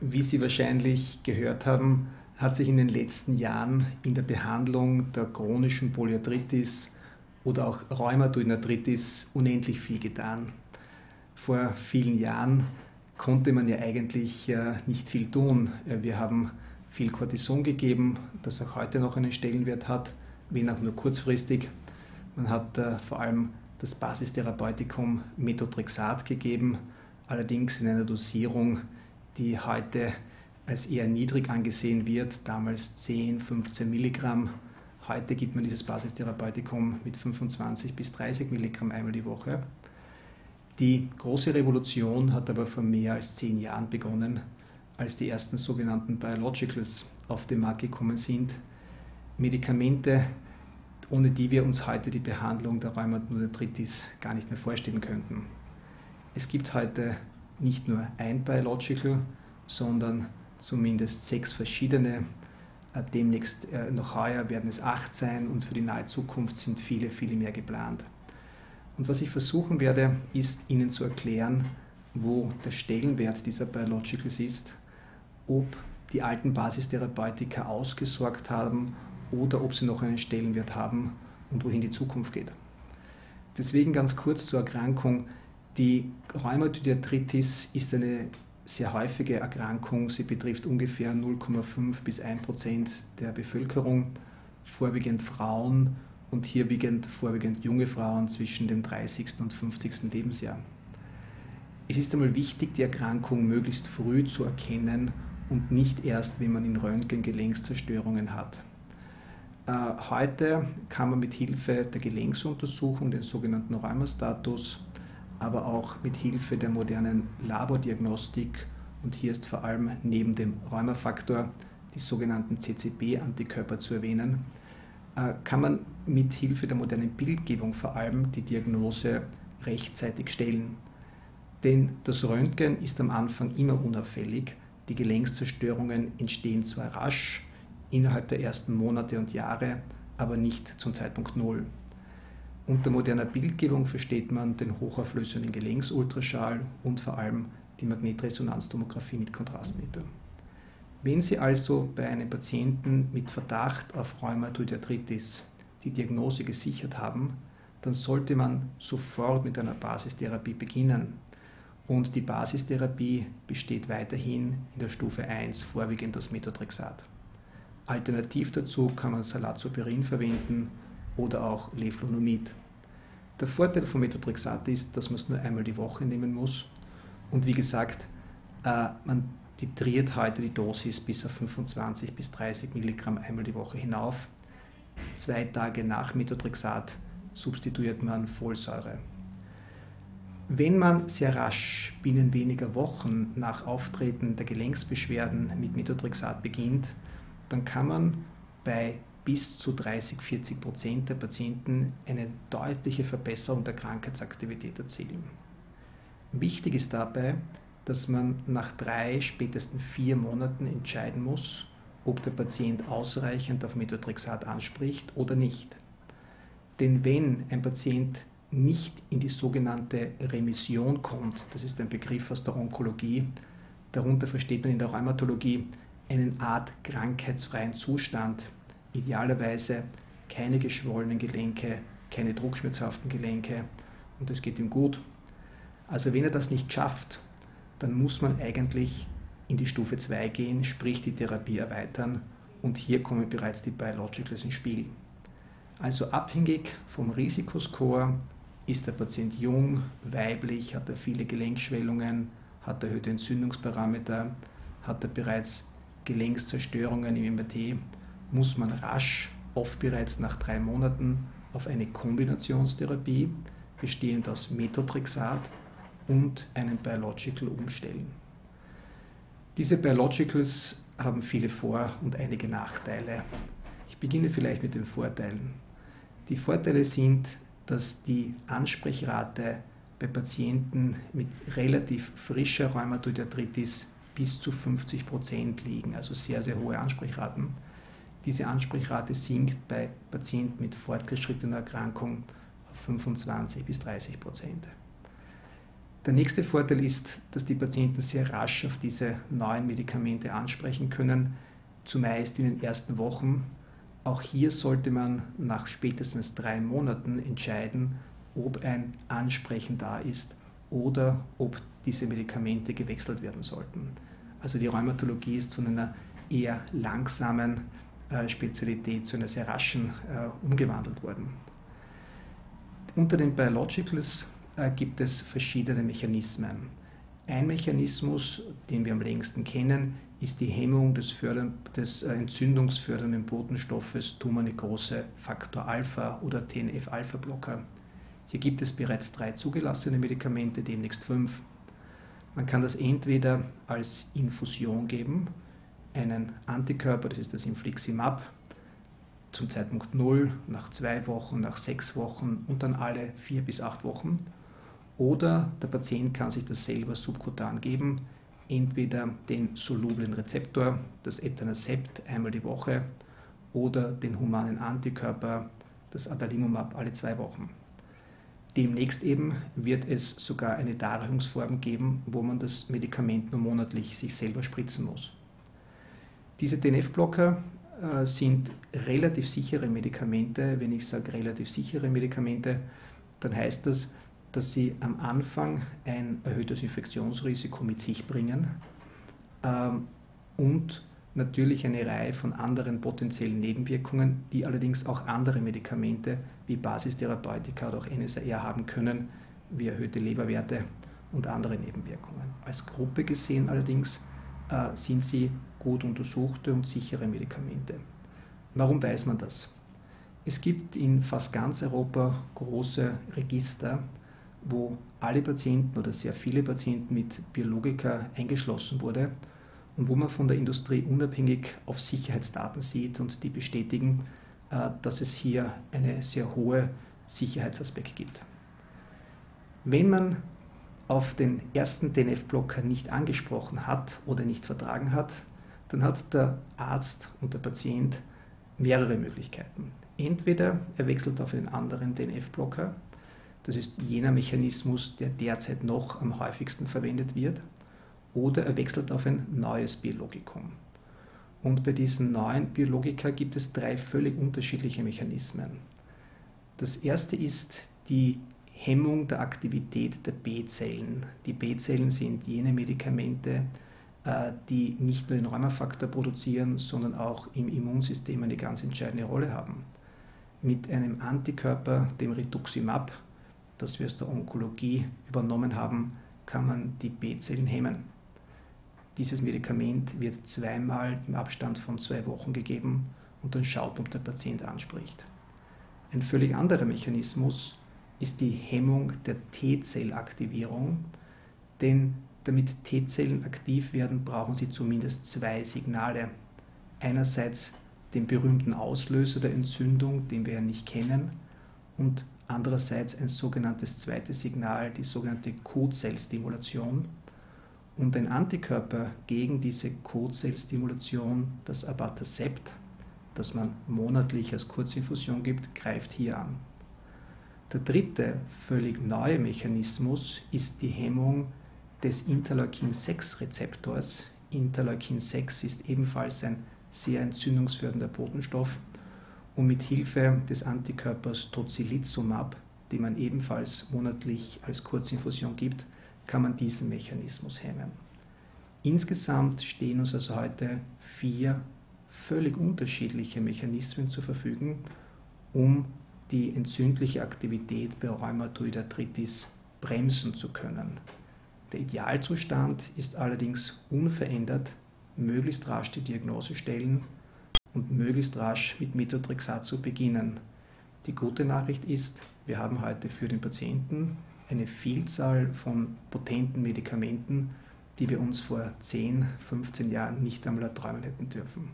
Wie Sie wahrscheinlich gehört haben, hat sich in den letzten Jahren in der Behandlung der chronischen Polyarthritis oder auch Rheumatoid unendlich viel getan. Vor vielen Jahren konnte man ja eigentlich äh, nicht viel tun. Äh, wir haben viel Cortison gegeben, das auch heute noch einen Stellenwert hat, wenn auch nur kurzfristig. Man hat äh, vor allem das Basistherapeutikum Methotrexat gegeben, allerdings in einer Dosierung, die heute als eher niedrig angesehen wird, damals 10, 15 Milligramm. Heute gibt man dieses Basistherapeutikum mit 25 bis 30 Milligramm einmal die Woche. Die große Revolution hat aber vor mehr als zehn Jahren begonnen, als die ersten sogenannten Biologicals auf den Markt gekommen sind. Medikamente, ohne die wir uns heute die Behandlung der Rheumatoid gar nicht mehr vorstellen könnten. Es gibt heute nicht nur ein Biological, sondern zumindest sechs verschiedene. Äh, demnächst äh, noch heuer werden es acht sein und für die nahe Zukunft sind viele, viele mehr geplant. Und was ich versuchen werde, ist Ihnen zu erklären, wo der Stellenwert dieser Biologicals ist, ob die alten Basistherapeutika ausgesorgt haben oder ob sie noch einen Stellenwert haben und wohin die Zukunft geht. Deswegen ganz kurz zur Erkrankung. Die Rheumatoidarthritis ist eine sehr häufige Erkrankung. Sie betrifft ungefähr 0,5 bis 1 Prozent der Bevölkerung, vorwiegend Frauen und hier wiegend vorwiegend junge Frauen zwischen dem 30. und 50. Lebensjahr. Es ist einmal wichtig, die Erkrankung möglichst früh zu erkennen und nicht erst, wenn man in Röntgen Gelenkszerstörungen hat. Äh, heute kann man mit Hilfe der Gelenksuntersuchung, den sogenannten Rheumastatus, aber auch mit Hilfe der modernen Labordiagnostik und hier ist vor allem neben dem Rheumafaktor die sogenannten CCB-Antikörper zu erwähnen, äh, kann man mit Hilfe der modernen Bildgebung vor allem die Diagnose rechtzeitig stellen. Denn das Röntgen ist am Anfang immer unauffällig. Die Gelenkszerstörungen entstehen zwar rasch, innerhalb der ersten Monate und Jahre, aber nicht zum Zeitpunkt Null. Unter moderner Bildgebung versteht man den hochauflösenden Gelenksultraschall und vor allem die Magnetresonanztomographie mit Kontrastmittel. Wenn Sie also bei einem Patienten mit Verdacht auf Rheumatoidarthritis die Diagnose gesichert haben, dann sollte man sofort mit einer Basistherapie beginnen. Und die Basistherapie besteht weiterhin in der Stufe 1 vorwiegend das Methotrexat. Alternativ dazu kann man Salazoperin verwenden oder auch Leflunomid. Der Vorteil von Methotrexat ist, dass man es nur einmal die Woche nehmen muss und wie gesagt, äh, man titriert heute die Dosis bis auf 25 bis 30 Milligramm einmal die Woche hinauf. Zwei Tage nach Methotrexat substituiert man Folsäure. Wenn man sehr rasch binnen weniger Wochen nach Auftreten der Gelenksbeschwerden mit Methotrexat beginnt, dann kann man bei bis zu 30, 40 Prozent der Patienten eine deutliche Verbesserung der Krankheitsaktivität erzielen. Wichtig ist dabei, dass man nach drei, spätestens vier Monaten entscheiden muss, ob der Patient ausreichend auf Methotrexat anspricht oder nicht. Denn wenn ein Patient nicht in die sogenannte Remission kommt, das ist ein Begriff aus der Onkologie, darunter versteht man in der Rheumatologie einen Art krankheitsfreien Zustand, idealerweise keine geschwollenen Gelenke, keine druckschmerzhaften Gelenke und es geht ihm gut. Also wenn er das nicht schafft, dann muss man eigentlich in die Stufe 2 gehen, sprich die Therapie erweitern und hier kommen bereits die Biologicals ins Spiel. Also abhängig vom Risikoscore ist der Patient jung, weiblich, hat er viele Gelenkschwellungen, hat er erhöhte Entzündungsparameter, hat er bereits Gelenkszerstörungen im MRT, muss man rasch, oft bereits nach drei Monaten, auf eine Kombinationstherapie bestehend aus Methotrexat und einem Biological umstellen. Diese Biologicals haben viele Vor- und einige Nachteile. Ich beginne vielleicht mit den Vorteilen. Die Vorteile sind, dass die Ansprechrate bei Patienten mit relativ frischer Rheumatoidarthritis bis zu 50 Prozent liegen, also sehr, sehr hohe Ansprechraten. Diese Ansprechrate sinkt bei Patienten mit fortgeschrittener Erkrankung auf 25 bis 30 Prozent. Der nächste Vorteil ist, dass die Patienten sehr rasch auf diese neuen Medikamente ansprechen können, zumeist in den ersten Wochen. Auch hier sollte man nach spätestens drei Monaten entscheiden, ob ein Ansprechen da ist oder ob diese Medikamente gewechselt werden sollten. Also die Rheumatologie ist von einer eher langsamen Spezialität zu einer sehr raschen äh, umgewandelt worden. Unter den Biologicals äh, gibt es verschiedene Mechanismen. Ein Mechanismus, den wir am längsten kennen, ist die Hemmung des, Förder des äh, entzündungsfördernden Botenstoffes Tumornekrose Faktor Alpha oder TNF-Alpha-Blocker. Hier gibt es bereits drei zugelassene Medikamente, demnächst fünf. Man kann das entweder als Infusion geben, einen Antikörper, das ist das Infliximab, zum Zeitpunkt 0, nach zwei Wochen, nach sechs Wochen und dann alle vier bis acht Wochen. Oder der Patient kann sich das selber subkutan geben, entweder den solublen Rezeptor, das Etanercept einmal die Woche, oder den humanen Antikörper, das Adalimumab alle zwei Wochen. Demnächst eben wird es sogar eine Darreichungsform geben, wo man das Medikament nur monatlich sich selber spritzen muss. Diese DNF-Blocker äh, sind relativ sichere Medikamente. Wenn ich sage relativ sichere Medikamente, dann heißt das, dass sie am Anfang ein erhöhtes Infektionsrisiko mit sich bringen ähm, und natürlich eine Reihe von anderen potenziellen Nebenwirkungen, die allerdings auch andere Medikamente wie Basistherapeutika oder auch NSAR haben können, wie erhöhte Leberwerte und andere Nebenwirkungen. Als Gruppe gesehen allerdings äh, sind sie gut untersuchte und sichere Medikamente. Warum weiß man das? Es gibt in fast ganz Europa große Register, wo alle Patienten oder sehr viele Patienten mit Biologika eingeschlossen wurde und wo man von der Industrie unabhängig auf Sicherheitsdaten sieht und die bestätigen, äh, dass es hier einen sehr hohen Sicherheitsaspekt gibt. Wenn man auf den ersten DNF-Blocker nicht angesprochen hat oder nicht vertragen hat, dann hat der Arzt und der Patient mehrere Möglichkeiten. Entweder er wechselt auf einen anderen DNF-Blocker, das ist jener Mechanismus, der derzeit noch am häufigsten verwendet wird, oder er wechselt auf ein neues Biologikum. Und bei diesen neuen Biologika gibt es drei völlig unterschiedliche Mechanismen. Das erste ist die Hemmung der Aktivität der B-Zellen. Die B-Zellen sind jene Medikamente, die nicht nur den Rheumafaktor produzieren, sondern auch im Immunsystem eine ganz entscheidende Rolle haben. Mit einem Antikörper, dem Rituximab, das wir aus der Onkologie übernommen haben, kann man die B-Zellen hemmen. Dieses Medikament wird zweimal im Abstand von zwei Wochen gegeben und dann schaut, ob der Patient anspricht. Ein völlig anderer Mechanismus ist die Hemmung der T-Zellaktivierung, denn damit T-Zellen aktiv werden, brauchen sie zumindest zwei Signale. Einerseits den berühmten Auslöser der Entzündung, den wir ja nicht kennen, und andererseits ein sogenanntes zweites Signal, die sogenannte Codzellstimulation und ein Antikörper gegen diese Codzellstimulation, das Abatacept, das man monatlich als Kurzinfusion gibt, greift hier an. Der dritte, völlig neue Mechanismus ist die Hemmung des Interleukin-6-Rezeptors. Interleukin-6 ist ebenfalls ein sehr entzündungsfördernder Botenstoff und mit Hilfe des Antikörpers Tocilizumab, den man ebenfalls monatlich als Kurzinfusion gibt, kann man diesen Mechanismus hemmen. Insgesamt stehen uns also heute vier völlig unterschiedliche Mechanismen zur Verfügung, um die entzündliche Aktivität bei Rheumatoid Arthritis bremsen zu können. Der Idealzustand ist allerdings unverändert, möglichst rasch die Diagnose stellen und möglichst rasch mit Methotrexat zu beginnen. Die gute Nachricht ist, wir haben heute für den Patienten eine Vielzahl von potenten Medikamenten, die wir uns vor 10, 15 Jahren nicht einmal erträumen hätten dürfen.